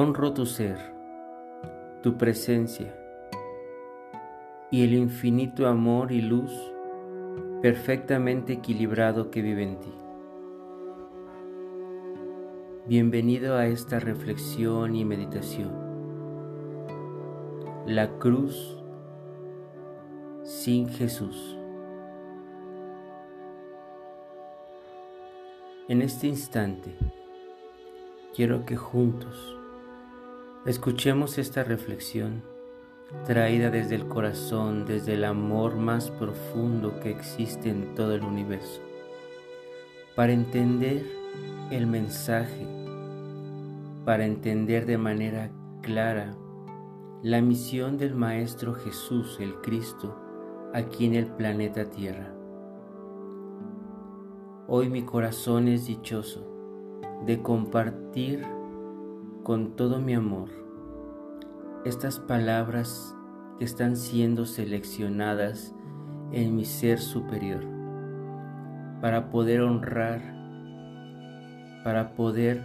honro tu ser, tu presencia y el infinito amor y luz perfectamente equilibrado que vive en ti. Bienvenido a esta reflexión y meditación. La cruz sin Jesús. En este instante, quiero que juntos escuchemos esta reflexión traída desde el corazón, desde el amor más profundo que existe en todo el universo, para entender el mensaje, para entender de manera clara la misión del Maestro Jesús, el Cristo, aquí en el planeta Tierra. Hoy mi corazón es dichoso de compartir con todo mi amor estas palabras que están siendo seleccionadas en mi ser superior para poder honrar, para poder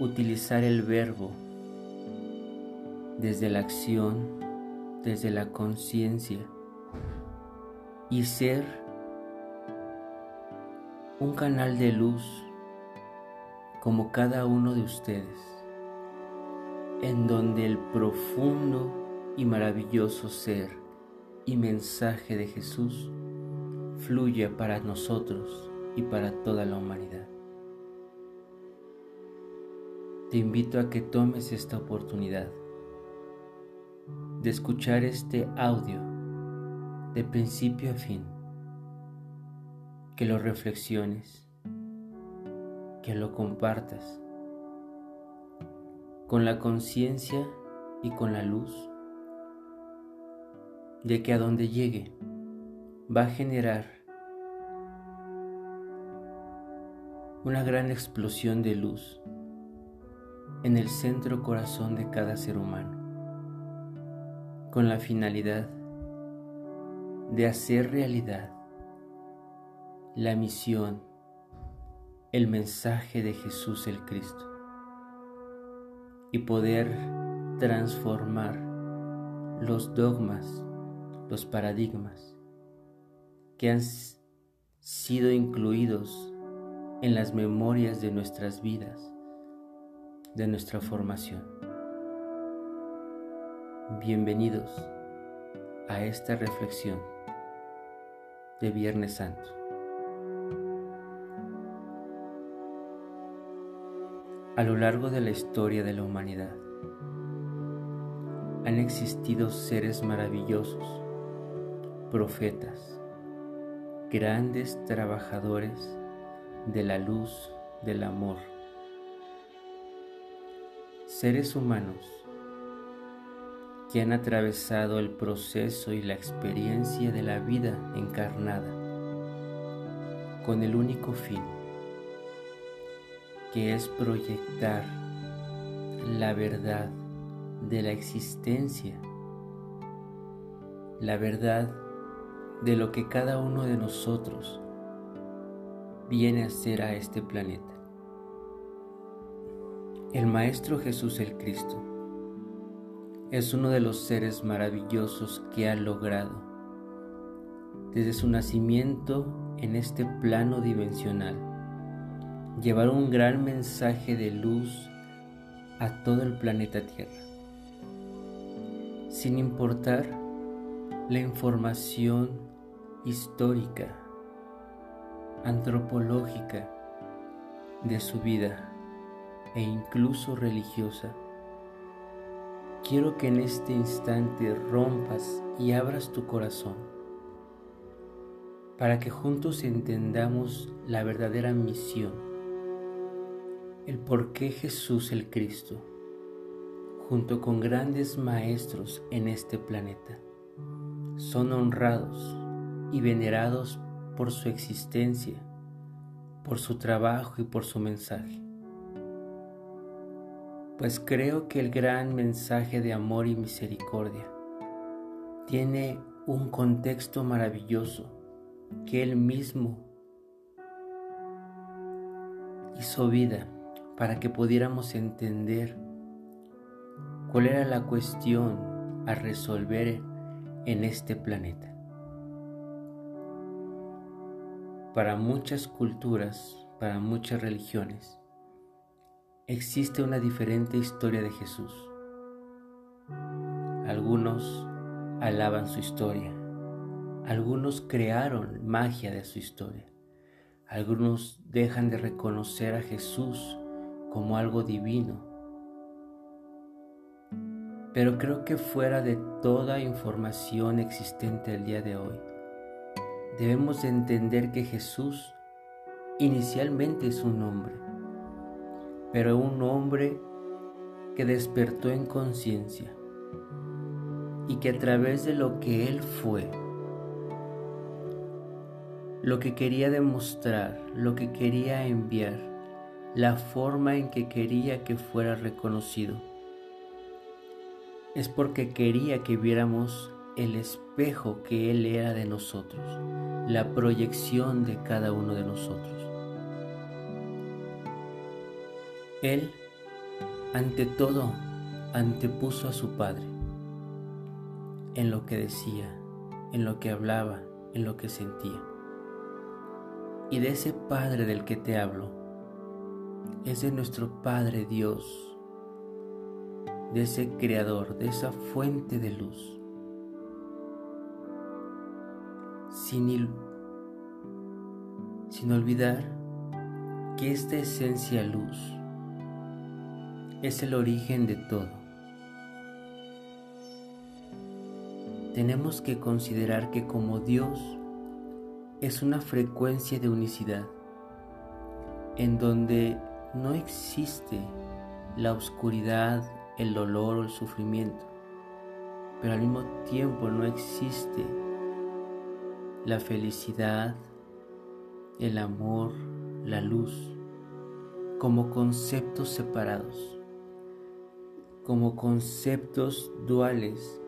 utilizar el verbo desde la acción, desde la conciencia y ser un canal de luz como cada uno de ustedes en donde el profundo y maravilloso ser y mensaje de Jesús fluye para nosotros y para toda la humanidad. Te invito a que tomes esta oportunidad de escuchar este audio de principio a fin, que lo reflexiones, que lo compartas con la conciencia y con la luz de que a donde llegue va a generar una gran explosión de luz en el centro corazón de cada ser humano, con la finalidad de hacer realidad la misión, el mensaje de Jesús el Cristo y poder transformar los dogmas, los paradigmas que han sido incluidos en las memorias de nuestras vidas, de nuestra formación. Bienvenidos a esta reflexión de Viernes Santo. A lo largo de la historia de la humanidad. Han existido seres maravillosos, profetas, grandes trabajadores de la luz del amor, seres humanos que han atravesado el proceso y la experiencia de la vida encarnada con el único fin que es proyectar la verdad de la existencia, la verdad de lo que cada uno de nosotros viene a ser a este planeta. El Maestro Jesús el Cristo es uno de los seres maravillosos que ha logrado desde su nacimiento en este plano dimensional llevar un gran mensaje de luz a todo el planeta Tierra, sin importar la información histórica, antropológica de su vida e incluso religiosa. Quiero que en este instante rompas y abras tu corazón para que juntos entendamos la verdadera misión el por qué Jesús el Cristo, junto con grandes maestros en este planeta, son honrados y venerados por su existencia, por su trabajo y por su mensaje. Pues creo que el gran mensaje de amor y misericordia tiene un contexto maravilloso que Él mismo hizo vida para que pudiéramos entender ¿Cuál era la cuestión a resolver en este planeta? Para muchas culturas, para muchas religiones, existe una diferente historia de Jesús. Algunos alaban su historia, algunos crearon magia de su historia, algunos dejan de reconocer a Jesús como algo divino. Pero creo que fuera de toda información existente el día de hoy, debemos entender que Jesús inicialmente es un hombre, pero un hombre que despertó en conciencia y que a través de lo que Él fue, lo que quería demostrar, lo que quería enviar, la forma en que quería que fuera reconocido, es porque quería que viéramos el espejo que Él era de nosotros, la proyección de cada uno de nosotros. Él, ante todo, antepuso a su Padre en lo que decía, en lo que hablaba, en lo que sentía. Y de ese Padre del que te hablo, es de nuestro Padre Dios, de ese Creador, de esa fuente de luz sin, sin olvidar que esta esencia luz es el origen de todo. Tenemos que considerar que como Dios es una frecuencia de unicidad en donde no existe la oscuridad, el dolor o el sufrimiento, pero al mismo tiempo no existe la felicidad, el amor, la luz, como conceptos separados, como conceptos duales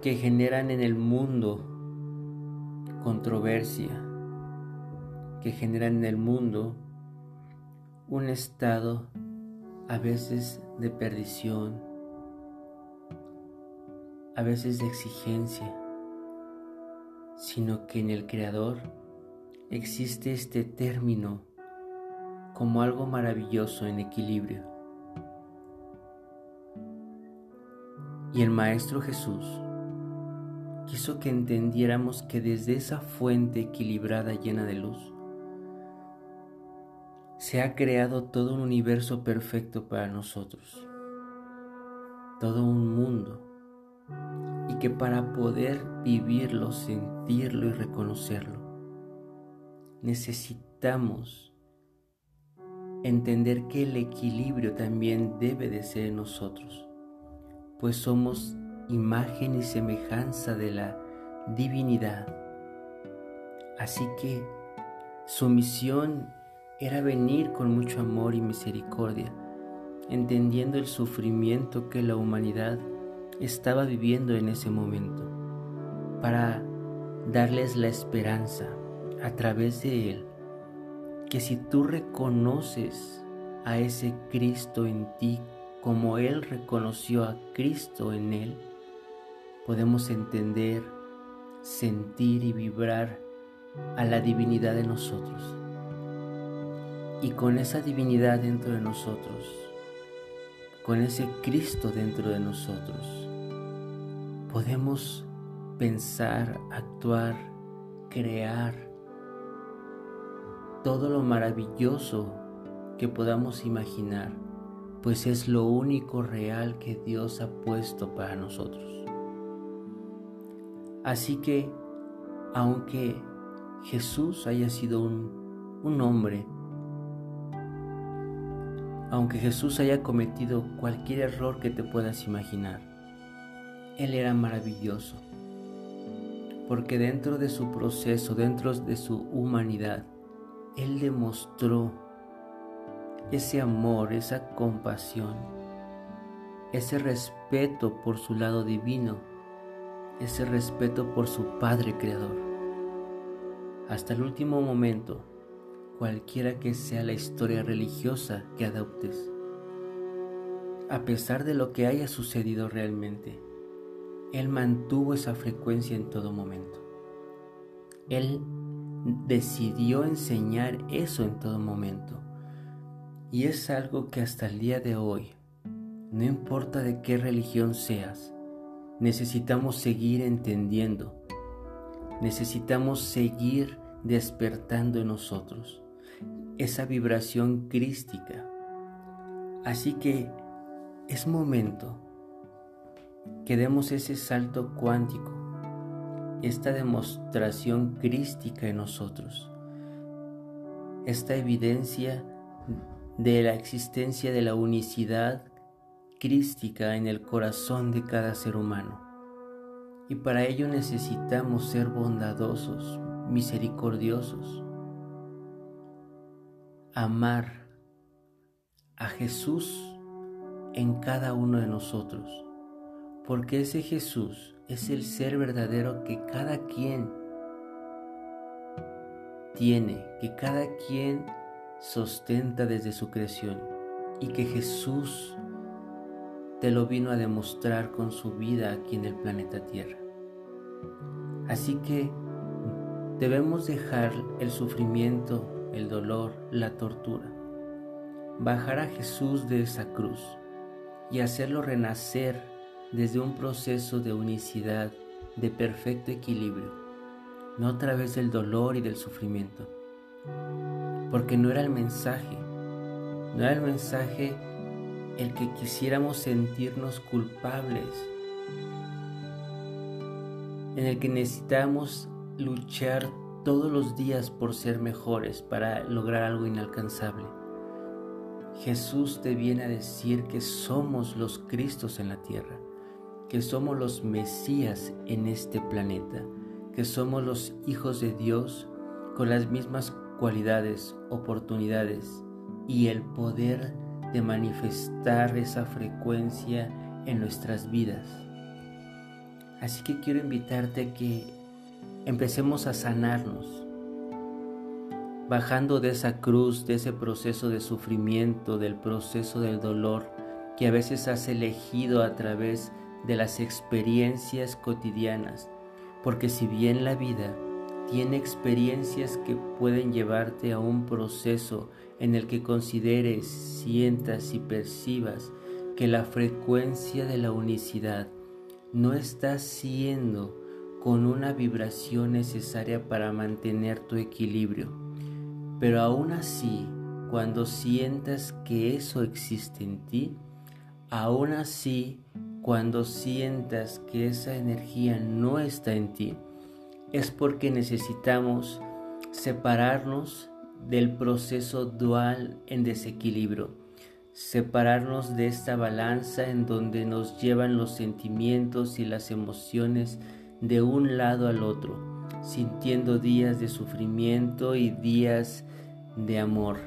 que generan en el mundo controversia, que generan en el mundo un estado a veces de perdición, a veces de exigencia sino que en el Creador existe este término como algo maravilloso en equilibrio. Y el Maestro Jesús quiso que entendiéramos que desde esa fuente equilibrada llena de luz, se ha creado todo un universo perfecto para nosotros, todo un mundo y que para poder vivirlo, sentirlo y reconocerlo, necesitamos entender que el equilibrio también debe de ser en nosotros, pues somos imagen y semejanza de la divinidad. Así que su misión era venir con mucho amor y misericordia, entendiendo el sufrimiento que la humanidad estaba viviendo en ese momento, para darles la esperanza a través de Él, que si tú reconoces a ese Cristo en ti como Él reconoció a Cristo en Él, podemos entender, sentir y vibrar a la divinidad de nosotros. Y con esa divinidad dentro de nosotros, con ese Cristo dentro de nosotros, podemos pensar, actuar, crear todo lo maravilloso que podamos imaginar, pues es lo único real que Dios ha puesto para nosotros. Así que, aunque Jesús haya sido un, un hombre, aunque Jesús haya cometido cualquier error que te puedas imaginar, Él era maravilloso, porque dentro de su proceso, dentro de su humanidad, Él demostró ese amor, esa compasión, ese respeto por su lado divino, ese respeto por su Padre Creador. Hasta el último momento, cualquiera que sea la historia religiosa que adoptes. a pesar de lo que haya sucedido realmente, Él mantuvo esa frecuencia en todo momento. Él decidió enseñar eso en todo momento. Y es algo que hasta el día de hoy, no importa de qué religión seas, necesitamos seguir entendiendo. Necesitamos seguir despertando en nosotros esa vibración crística. Así que es momento que demos ese salto cuántico, esta demostración crística en nosotros, esta evidencia de la existencia de la unicidad crística en el corazón de cada ser humano. Y para ello necesitamos ser bondadosos, misericordiosos, amar a Jesús en cada uno de nosotros, porque ese Jesús es el ser verdadero que cada quien tiene, que cada quien sostenta desde su creación y que Jesús te lo vino a demostrar con su vida aquí en el planeta Tierra. Así que debemos dejar el sufrimiento, el dolor, la tortura, bajar a Jesús de esa cruz y hacerlo renacer desde un proceso de unicidad, de perfecto equilibrio, no a través del dolor y del sufrimiento, porque no era el mensaje, no era el mensaje el que quisiéramos sentirnos culpables, en el que necesitamos luchar todos los días por ser mejores para lograr algo inalcanzable. Jesús te viene a decir que somos los Cristos en la tierra, que somos los Mesías en este planeta, que somos los hijos de Dios con las mismas cualidades, oportunidades y el poder de manifestar esa frecuencia en nuestras vidas. Así que quiero invitarte a que empecemos a sanarnos, bajando de esa cruz, de ese proceso de sufrimiento, del proceso del dolor que a veces has elegido a través de las experiencias cotidianas, porque si bien la vida tiene experiencias que pueden llevarte a un proceso en el que consideres, sientas y percibas que la frecuencia de la unicidad no está siendo con una vibración necesaria para mantener tu equilibrio. Pero aún así, cuando sientas que eso existe en ti, aún así, cuando sientas que esa energía no está en ti, es porque necesitamos separarnos del proceso dual en desequilibrio, separarnos de esta balanza en donde nos llevan los sentimientos y las emociones de un lado al otro, sintiendo días de sufrimiento y días de amor,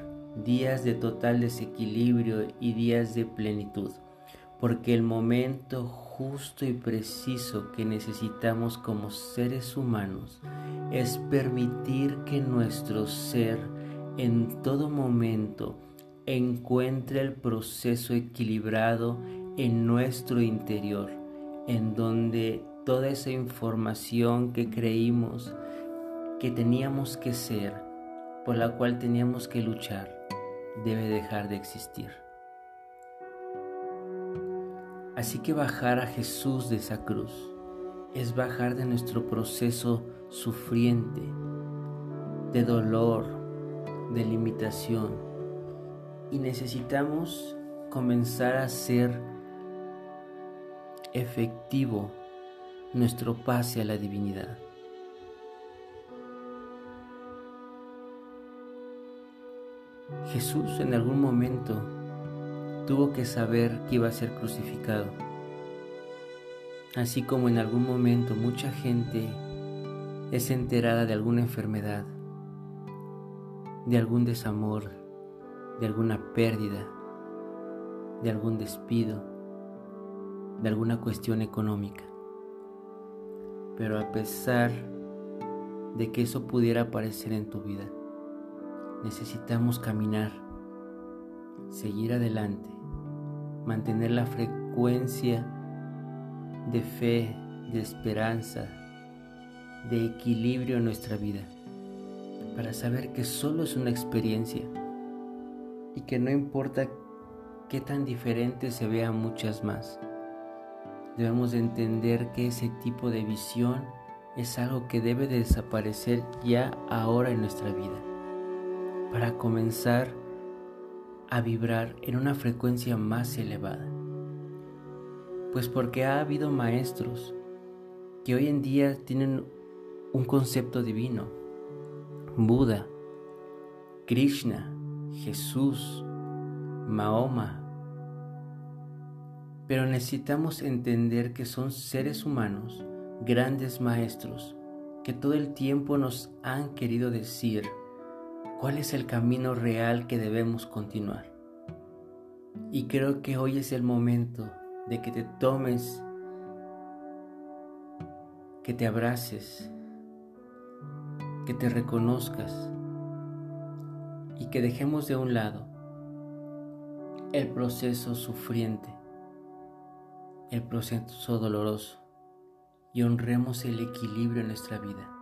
días de total desequilibrio y días de plenitud, porque el momento justo y preciso que necesitamos como seres humanos es permitir que nuestro ser en todo momento encuentre el proceso equilibrado en nuestro interior, en donde toda esa información que creímos que teníamos que ser, por la cual teníamos que luchar, debe dejar de existir. Así que bajar a Jesús de esa cruz es bajar de nuestro proceso sufriente, de dolor, de limitación. Y necesitamos comenzar a ser efectivo nuestro pase a la divinidad. Jesús en algún momento tuvo que saber que iba a ser crucificado. Así como en algún momento mucha gente es enterada de alguna enfermedad, de algún desamor, de alguna pérdida, de algún despido, de alguna cuestión económica. Pero a pesar de que eso pudiera aparecer en tu vida, necesitamos caminar, seguir adelante mantener la frecuencia de fe, de esperanza, de equilibrio en nuestra vida, para saber que solo es una experiencia y que no importa qué tan diferente se vean muchas más. Debemos entender que ese tipo de visión es algo que debe de desaparecer ya ahora en nuestra vida, para comenzar a vibrar en una frecuencia más elevada. Pues porque ha habido maestros que hoy en día tienen un concepto divino. Buda, Krishna, Jesús, Mahoma. Pero necesitamos entender que son seres humanos, grandes maestros, que todo el tiempo nos han querido decir cuál es el camino real que debemos continuar. Y creo que hoy es el momento de que te tomes, que te abraces, que te reconozcas y que dejemos de un lado el proceso sufriente, el proceso doloroso y honremos el equilibrio en nuestra vida.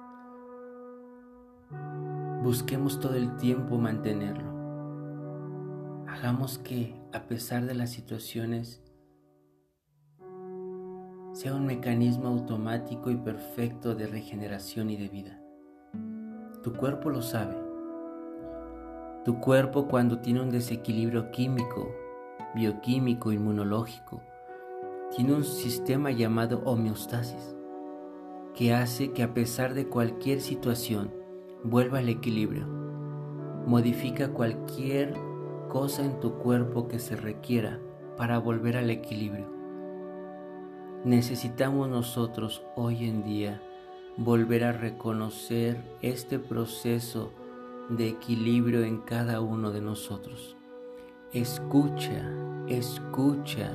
Busquemos todo el tiempo mantenerlo. Hagamos que, a pesar de las situaciones, sea un mecanismo automático y perfecto de regeneración y de vida. Tu cuerpo lo sabe. Tu cuerpo cuando tiene un desequilibrio químico, bioquímico, inmunológico, tiene un sistema llamado homeostasis que hace que a pesar de cualquier situación vuelva al equilibrio. Modifica cualquier cosa en tu cuerpo que se requiera para volver al equilibrio. Necesitamos nosotros hoy en día volver a reconocer este proceso de equilibrio en cada uno de nosotros. Escucha, escucha,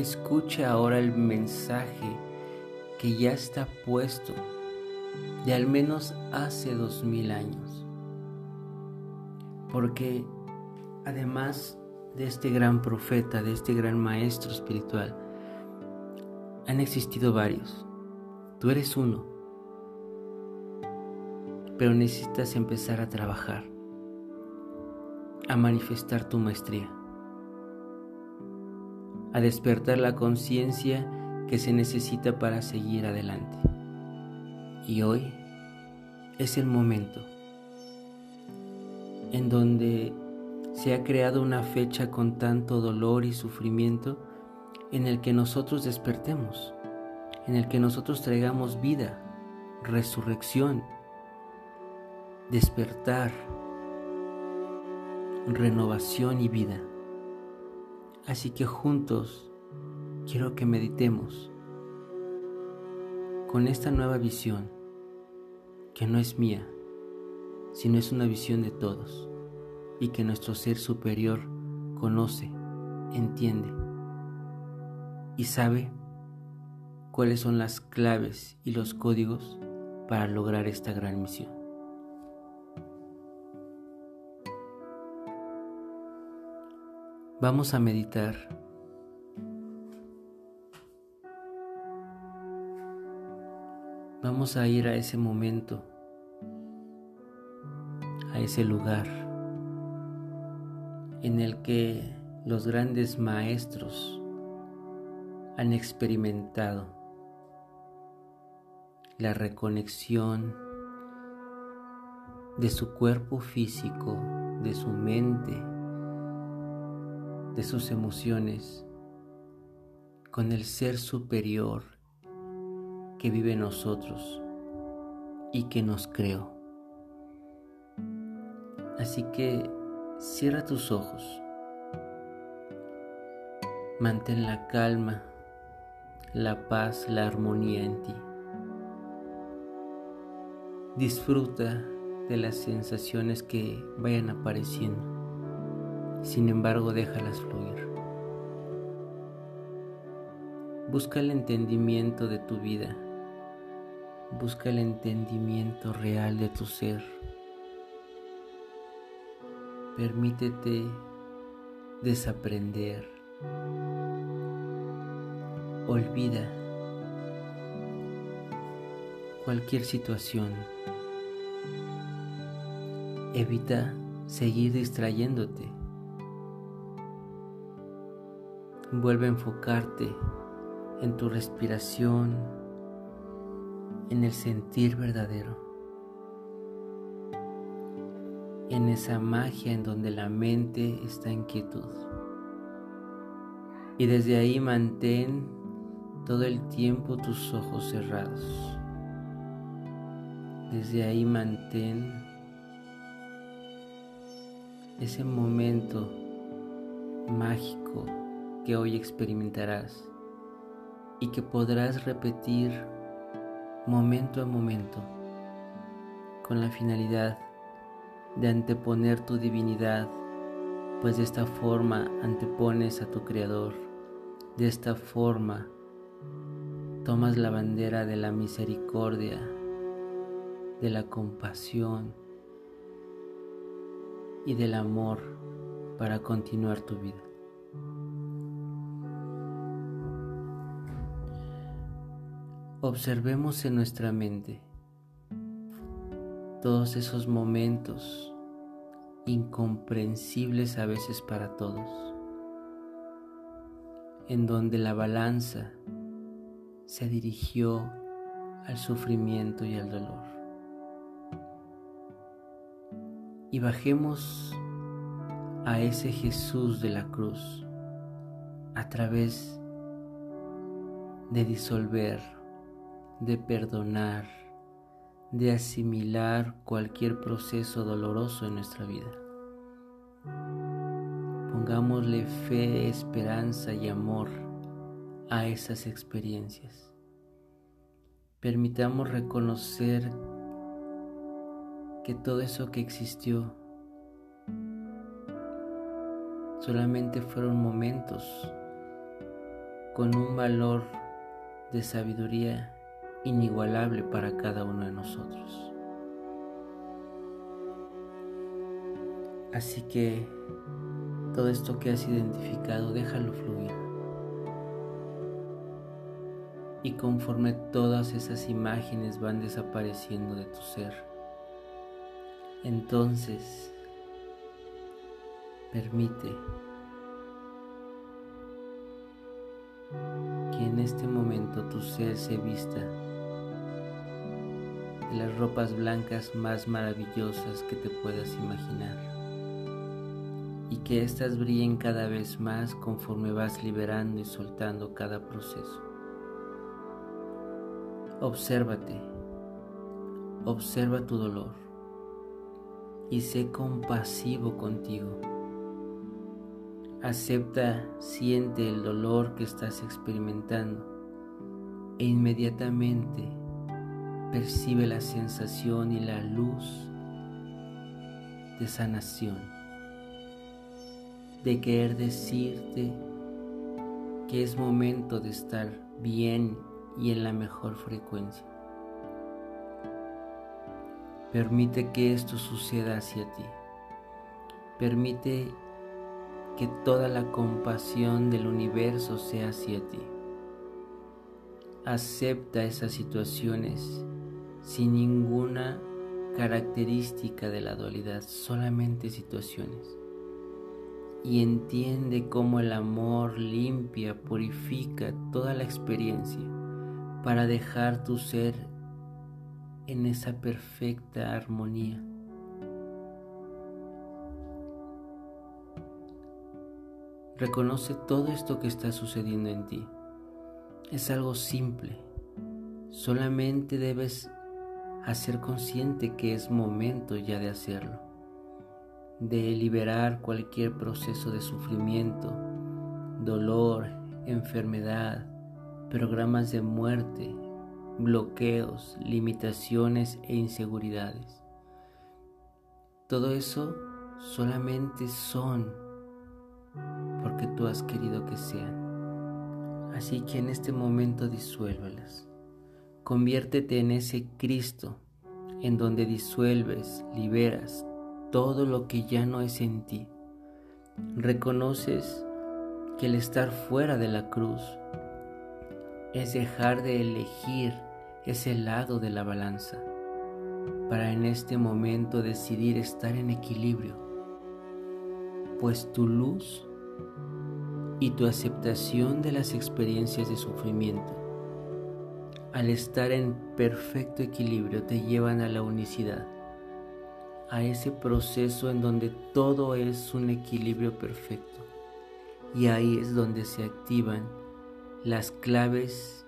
escucha ahora el mensaje que ya está puesto de al menos hace dos mil años. Porque además de este gran profeta, de este gran maestro espiritual, han existido varios. Tú eres uno pero necesitas empezar a trabajar, a manifestar tu maestría, a despertar la conciencia que se necesita para seguir adelante. Y hoy es el momento en donde se ha creado una fecha con tanto dolor y sufrimiento en el que nosotros despertemos, en el que nosotros traigamos vida, resurrección despertar, renovación y vida. Así que juntos quiero que meditemos con esta nueva visión que no es mía, sino es una visión de todos y que nuestro ser superior conoce, entiende y sabe cuáles son las claves y los códigos para lograr esta gran misión. Vamos a meditar. Vamos a ir a ese momento, a ese lugar en el que los grandes maestros han experimentado la reconexión de su cuerpo físico, de su mente, de sus emociones con el ser superior que vive en nosotros y que nos creó. Así que cierra tus ojos, mantén la calma, la paz, la armonía en ti. Disfruta de las sensaciones que vayan apareciendo sin embargo déjalas fluir. Busca el entendimiento de tu vida, busca el entendimiento real de tu ser. Permítete desaprender, Olvida cualquier situación. Evita seguir distrayéndote. Vuelve a enfocarte en tu respiración, en el sentir verdadero, en esa magia en donde la mente está en quietud. Y desde ahí mantén todo el tiempo tus ojos cerrados. Desde ahí mantén ese momento mágico que hoy experimentarás y que podrás repetir momento a momento con la finalidad de anteponer tu divinidad, pues de esta forma antepones a tu Creador, de esta forma tomas la bandera de la misericordia, de la compasión y del amor para continuar tu vida. Observemos en nuestra mente todos esos momentos incomprensibles a veces para todos, en donde la balanza se dirigió al sufrimiento y al dolor. Y bajemos a ese Jesús de la cruz a través de disolver de perdonar, de asimilar cualquier proceso doloroso en nuestra vida. Pongámosle fe, esperanza y amor a esas experiencias. Permitamos reconocer que todo eso que existió solamente fueron momentos con un valor de sabiduría inigualable para cada uno de nosotros. Así que todo esto que has identificado, déjalo fluir. Y conforme todas esas imágenes van desapareciendo de tu ser, entonces permite que en este momento tu ser se vista de las ropas blancas más maravillosas que te puedas imaginar y que éstas brillen cada vez más conforme vas liberando y soltando cada proceso. Obsérvate, observa tu dolor y sé compasivo contigo. Acepta, siente el dolor que estás experimentando e inmediatamente percibe la sensación y la luz de sanación, de querer decirte que es momento de estar bien y en la mejor frecuencia. Permite que esto suceda hacia ti. Permite que toda la compasión del universo sea hacia ti. Acepta esas situaciones sin ninguna característica de la dualidad, solamente situaciones. Y entiende cómo el amor limpia, purifica toda la experiencia para dejar tu ser en esa perfecta armonía. Reconoce todo esto que está sucediendo en ti. Es algo simple. Solamente debes a ser consciente que es momento ya de hacerlo, de liberar cualquier proceso de sufrimiento, dolor, enfermedad, programas de muerte, bloqueos, limitaciones e inseguridades. Todo eso solamente son porque tú has querido que sean. Así que en este momento disuélvelas. Conviértete en ese Cristo en donde disuelves, liberas todo lo que ya no es en ti. Reconoces que el estar fuera de la cruz es dejar de elegir ese lado de la balanza para en este momento decidir estar en equilibrio, pues tu luz y tu aceptación de las experiencias de sufrimiento al estar en perfecto equilibrio te llevan a la unicidad, a ese proceso en donde todo es un equilibrio perfecto. Y ahí es donde se activan las claves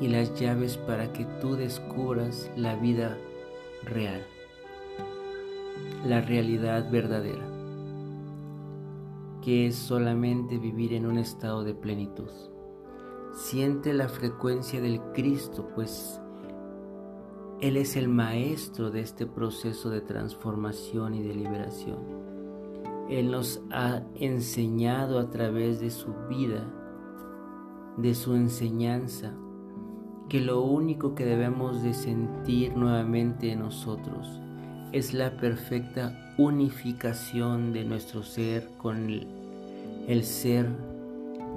y las llaves para que tú descubras la vida real, la realidad verdadera, que es solamente vivir en un estado de plenitud. Siente la frecuencia del Cristo, pues Él es el maestro de este proceso de transformación y de liberación. Él nos ha enseñado a través de su vida, de su enseñanza, que lo único que debemos de sentir nuevamente en nosotros es la perfecta unificación de nuestro ser con el ser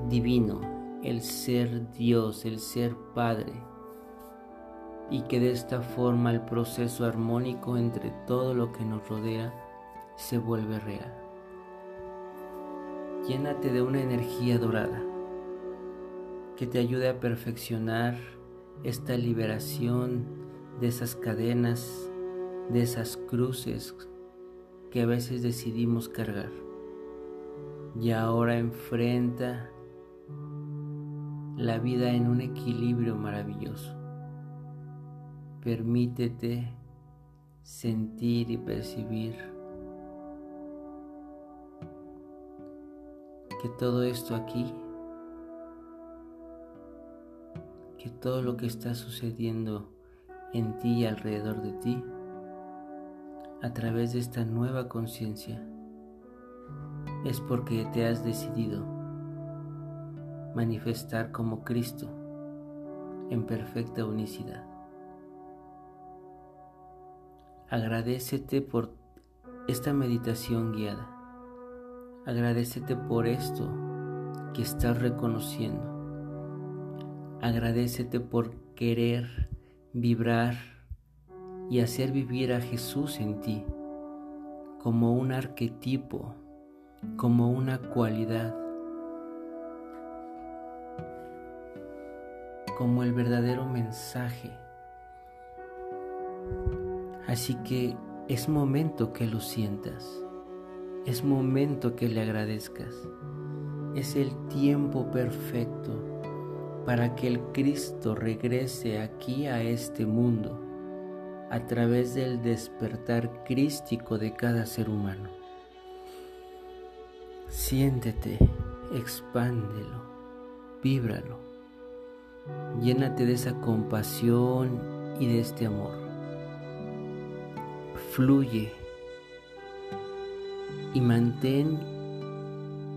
divino, el ser Dios, el ser Padre, y que de esta forma el proceso armónico entre todo lo que nos rodea se vuelve real. Llénate de una energía dorada que te ayude a perfeccionar esta liberación de esas cadenas, de esas cruces que a veces decidimos cargar. Y ahora enfrenta la vida en un equilibrio maravilloso. Permítete sentir y percibir que todo esto aquí, que todo lo que está sucediendo en ti y alrededor de ti, a través de esta nueva conciencia, es porque te has decidido manifestar como Cristo en perfecta unicidad. Agradecete por esta meditación guiada. Agradecete por esto que estás reconociendo. Agradecete por querer vibrar y hacer vivir a Jesús en ti como un arquetipo, como una cualidad como el verdadero mensaje. Así que es momento que lo sientas, es momento que le agradezcas, es el tiempo perfecto para que el Cristo regrese aquí a este mundo a través del despertar crístico de cada ser humano. Siéntete, expándelo, víbralo Llénate de esa compasión y de este amor. Fluye y mantén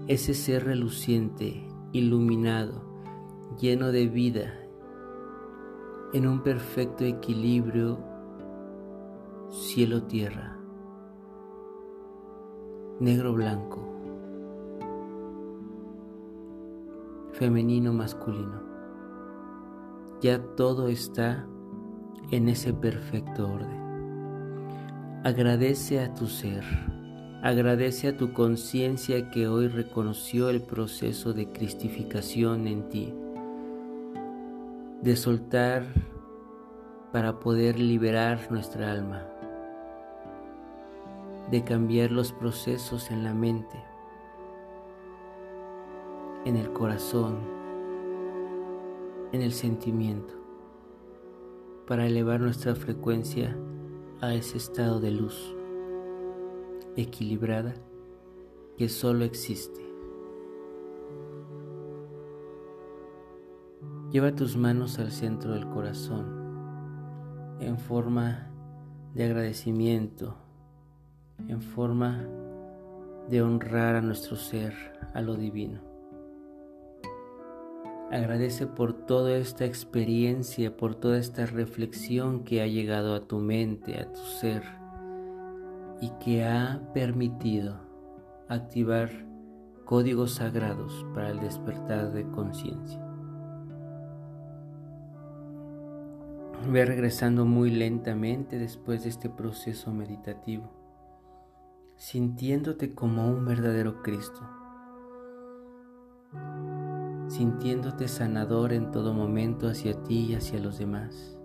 ese ser reluciente, iluminado, lleno de vida, en un perfecto equilibrio cielo-tierra, negro-blanco, femenino-masculino ya todo está en ese perfecto orden. Agradece a tu ser, agradece a tu conciencia que hoy reconoció el proceso de cristificación en ti, de soltar para poder liberar nuestra alma, de cambiar los procesos en la mente, en el corazón, en el sentimiento para elevar nuestra frecuencia a ese estado de luz equilibrada que solo existe. Lleva tus manos al centro del corazón en forma de agradecimiento, en forma de honrar a nuestro ser, a lo divino. Agradece por toda esta experiencia, por toda esta reflexión que ha llegado a tu mente, a tu ser y que ha permitido activar códigos sagrados para el despertar de conciencia. Ve regresando muy lentamente después de este proceso meditativo, sintiéndote como un verdadero Cristo, sintiéndote sanador en todo momento hacia ti y hacia los demás,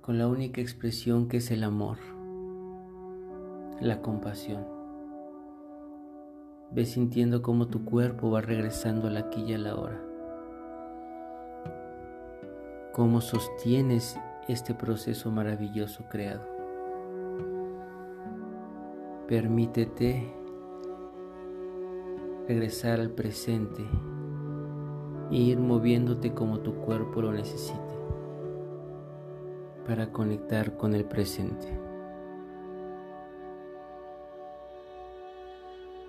con la única expresión que es el amor, la compasión. Ve sintiendo cómo tu cuerpo va regresando a la aquí y a la hora cómo sostienes este proceso maravilloso creado. Permítete regresar al presente ir moviéndote como tu cuerpo lo necesite para conectar con el presente.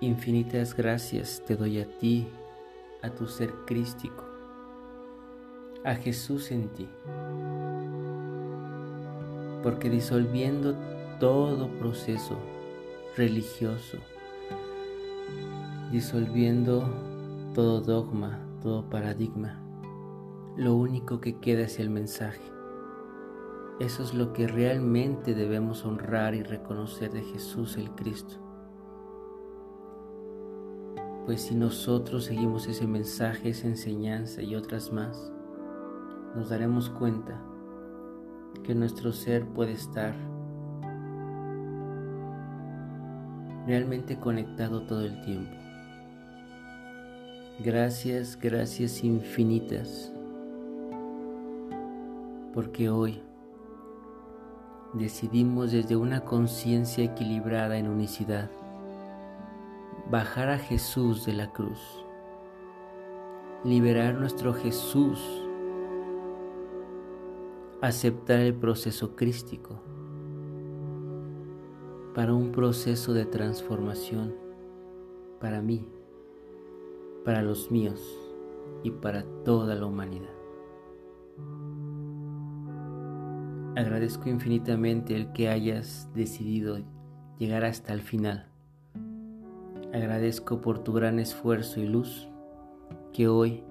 Infinitas gracias te doy a ti, a tu ser crístico, a Jesús en ti. Porque disolviendo todo proceso religioso, disolviendo todo dogma, todo paradigma, lo único que queda es el mensaje. Eso es lo que realmente debemos honrar y reconocer de Jesús el Cristo. Pues si nosotros seguimos ese mensaje, esa enseñanza y otras más, nos daremos cuenta que nuestro ser puede estar realmente conectado todo el tiempo. Gracias, gracias infinitas, porque hoy decidimos desde una conciencia equilibrada en unicidad bajar a Jesús de la cruz, liberar nuestro Jesús aceptar el proceso crístico para un proceso de transformación para mí, para los míos y para toda la humanidad. Agradezco infinitamente el que hayas decidido llegar hasta el final. Agradezco por tu gran esfuerzo y luz que hoy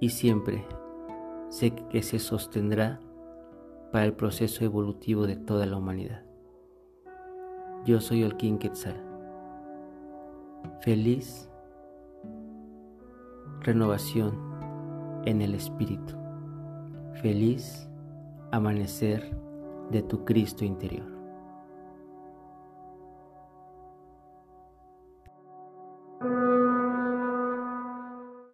y siempre sé que se sostendrá para el proceso evolutivo de toda la humanidad. Yo soy King Quetzal. Feliz renovación en el espíritu. Feliz amanecer de tu Cristo interior.